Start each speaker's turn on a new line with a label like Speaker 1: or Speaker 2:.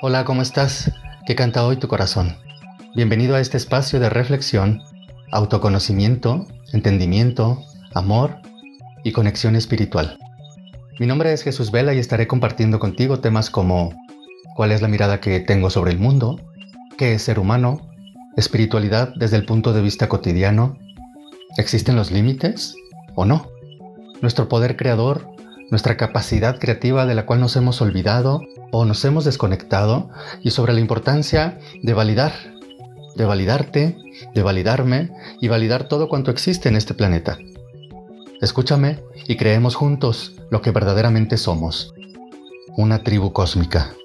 Speaker 1: Hola, ¿cómo estás? ¿Qué canta hoy tu corazón? Bienvenido a este espacio de reflexión, autoconocimiento, entendimiento, amor y conexión espiritual. Mi nombre es Jesús Vela y estaré compartiendo contigo temas como cuál es la mirada que tengo sobre el mundo, qué es ser humano, espiritualidad desde el punto de vista cotidiano, ¿existen los límites o no? Nuestro poder creador nuestra capacidad creativa de la cual nos hemos olvidado o nos hemos desconectado y sobre la importancia de validar, de validarte, de validarme y validar todo cuanto existe en este planeta. Escúchame y creemos juntos lo que verdaderamente somos, una tribu cósmica.